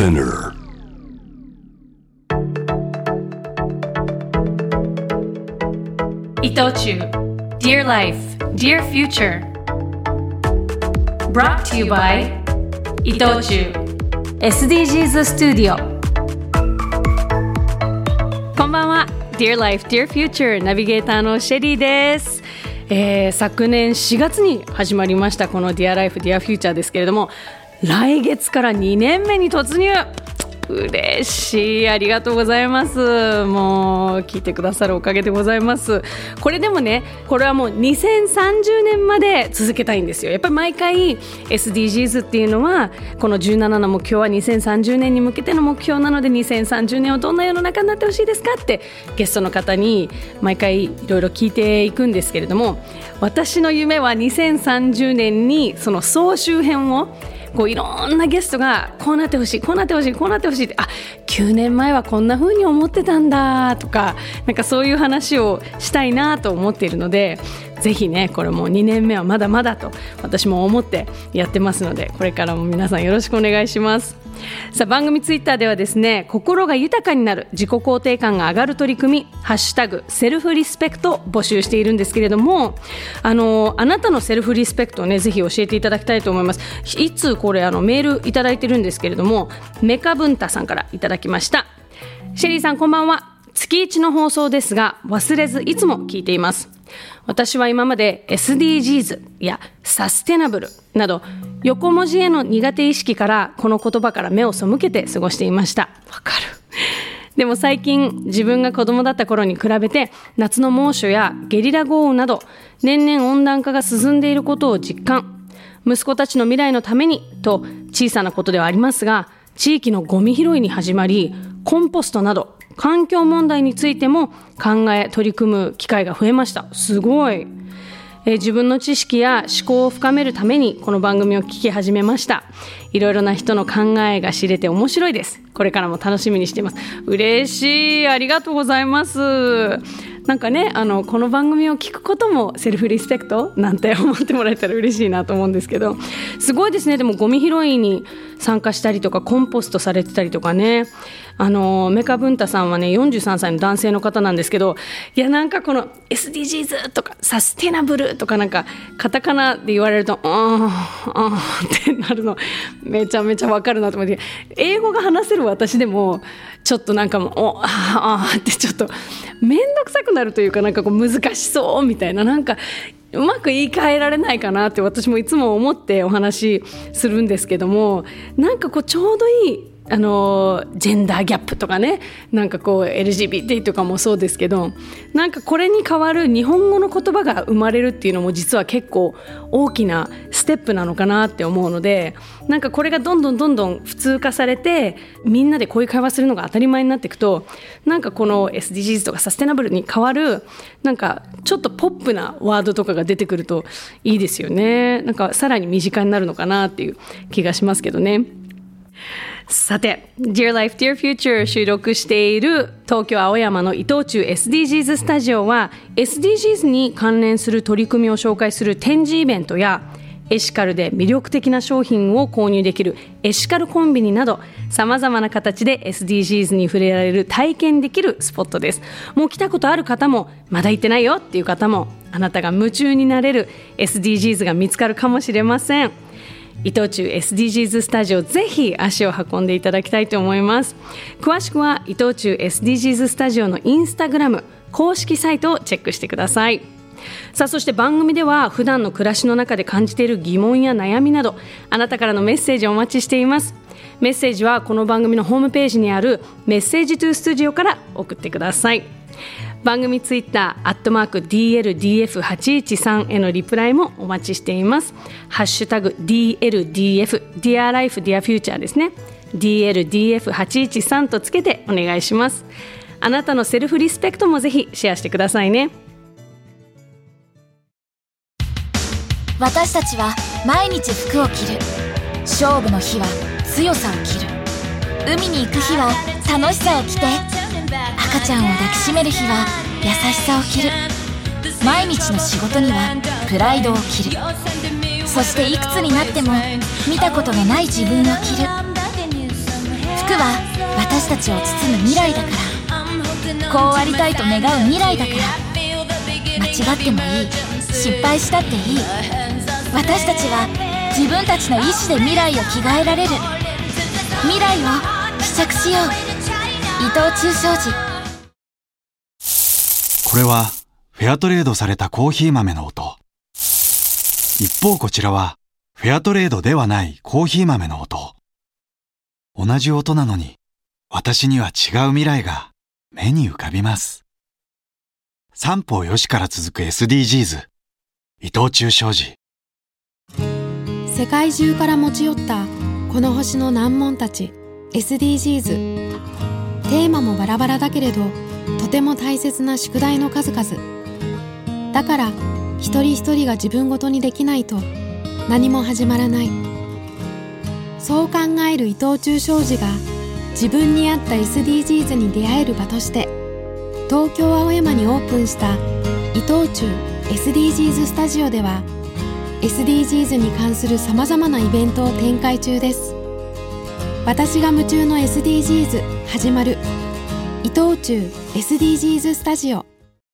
Spinner. 伊藤忠 Dear Life, Dear Future Brought to you by 伊藤忠 SDGs スタジオこんばんは Dear Life, Dear Future ナビゲーターのシェリーですえー昨年4月に始まりましたこの Dear Life, Dear Future ですけれども来月から2年目に突入。嬉しい。ありがとうございます。もう聞いてくださるおかげでございます。これでもねこれはもう2030年まで続けたいんですよ。やっぱり毎回 SDGs っていうのはこの17の目標は2030年に向けての目標なので2030年はどんな世の中になってほしいですかってゲストの方に毎回いろいろ聞いていくんですけれども私の夢は2030年にその総集編をこういろんなゲストがこうなってほしいこうなってほしいこうなってほしいってあ9年前はこんな風に思ってたんだとかなんかそういう話をしたいなと思っているのでぜひねこれもう2年目はまだまだと私も思ってやってますのでこれからも皆さんよろしくお願いします。さあ番組ツイッターではですね心が豊かになる自己肯定感が上がる取り組み「ハッシュタグセルフリスペクト」募集しているんですけれどもあのあなたのセルフリスペクトをねぜひ教えていただきたいと思います。いつこれあのメールいただいてるんですけれどもメカブンタさんからいただきました。シェリーさんこんばんは。月一の放送ですが忘れずいつも聞いています。私は今まで SDGs やサステナブルなど横文字への苦手意識からこの言葉から目を背けて過ごしていました。わかる。でも最近自分が子供だった頃に比べて夏の猛暑やゲリラ豪雨など年々温暖化が進んでいることを実感。息子たちの未来のためにと小さなことではありますが地域のゴミ拾いに始まりコンポストなど環境問題についても考え取り組む機会が増えました。すごい、え自分の知識や思考を深めるためにこの番組を聞き始めました。いろいろな人の考えが知れて面白いです。これからも楽しみにしています。嬉しい。ありがとうございます。なんかねあのこの番組を聞くこともセルフリスペクトなんて思ってもらえたら嬉しいなと思うんですけど。すごいですね。でもゴミ拾いに参加したりとかコンポストされてたりとかね。あのメカ文太さんはね43歳の男性の方なんですけどいやなんかこの SDGs とかサステナブルとかなんかカタカナで言われるとあーあーってなるのめちゃめちゃわかるなと思って。英語が話せる私でもちょっとなんかもうおあーあってちょっと面倒くさくなるというかなんかこう難しそうみたいななんかうまく言い換えられないかなって私もいつも思ってお話しするんですけどもなんかこうちょうどいいあのジェンダーギャップとかねなんかこう LGBT とかもそうですけどなんかこれに代わる日本語の言葉が生まれるっていうのも実は結構大きなステップなのかなって思うのでなんかこれがどんどんどんどん普通化されてみんなでこういう会話するのが当たり前になっていくとなんかこの SDGs とかサステナブルに変わるなんかちょっとポップなワードとかが出てくるといいですよねなんかさらに身近になるのかなっていう気がしますけどね。さて、Dear Life, Dear Future 収録している東京青山の伊藤忠 SDGs スタジオは SDGs に関連する取り組みを紹介する展示イベントやエシカルで魅力的な商品を購入できるエシカルコンビニなどさまざまな形で SDGs に触れられる体験できるスポットです。もう来たことある方もまだ行ってないよっていう方もあなたが夢中になれる SDGs が見つかるかもしれません。伊藤忠 SDGs スタジオぜひ足を運んでいただきたいと思います。詳しくは伊藤忠 SDGs スタジオのインスタグラム公式サイトをチェックしてください。さあそして番組では普段の暮らしの中で感じている疑問や悩みなどあなたからのメッセージをお待ちしています。メッセージはこの番組のホームページにあるメッセージトゥースタジオから送ってください。番組ツイッターアットマーク DLDF813 へのリプライもお待ちしています。ハッシュタグ DLDF Dear Life Dear Future ですね。DLDF813 とつけてお願いします。あなたのセルフリスペクトもぜひシェアしてくださいね。私たちは毎日服を着る。勝負の日は強さを着る。海に行く日は楽しさを着て。赤ちゃんを抱きしめる日は優しさを着る。毎日の仕事にはプライドを着る。そしていくつになっても見たことのない自分を着る。服は私たちを包む未来だから。こうありたいと願う未来だから。間違ってもいい。失敗したっていい。私たちは自分たちの意志で未来を着替えられる。未来を試着しよう。藤忠商事。これはフェアトレードされたコーヒー豆の音。一方こちらはフェアトレードではないコーヒー豆の音。同じ音なのに私には違う未来が目に浮かびます。三方よしから続く SDGs 伊藤忠商事。世界中から持ち寄ったこの星の難問たち SDGs テーマもバラバラだけれどとても大切な宿題の数々。だから一人一人が自分ごとにできないと何も始まらない。そう考える伊藤忠商事が自分に合った SDGs に出会える場として東京青山にオープンした伊藤忠 SDGs スタジオでは SDGs に関するさまざまなイベントを展開中です。私が夢中の SDGs 始まる。伊藤忠 SDGs スタジオ。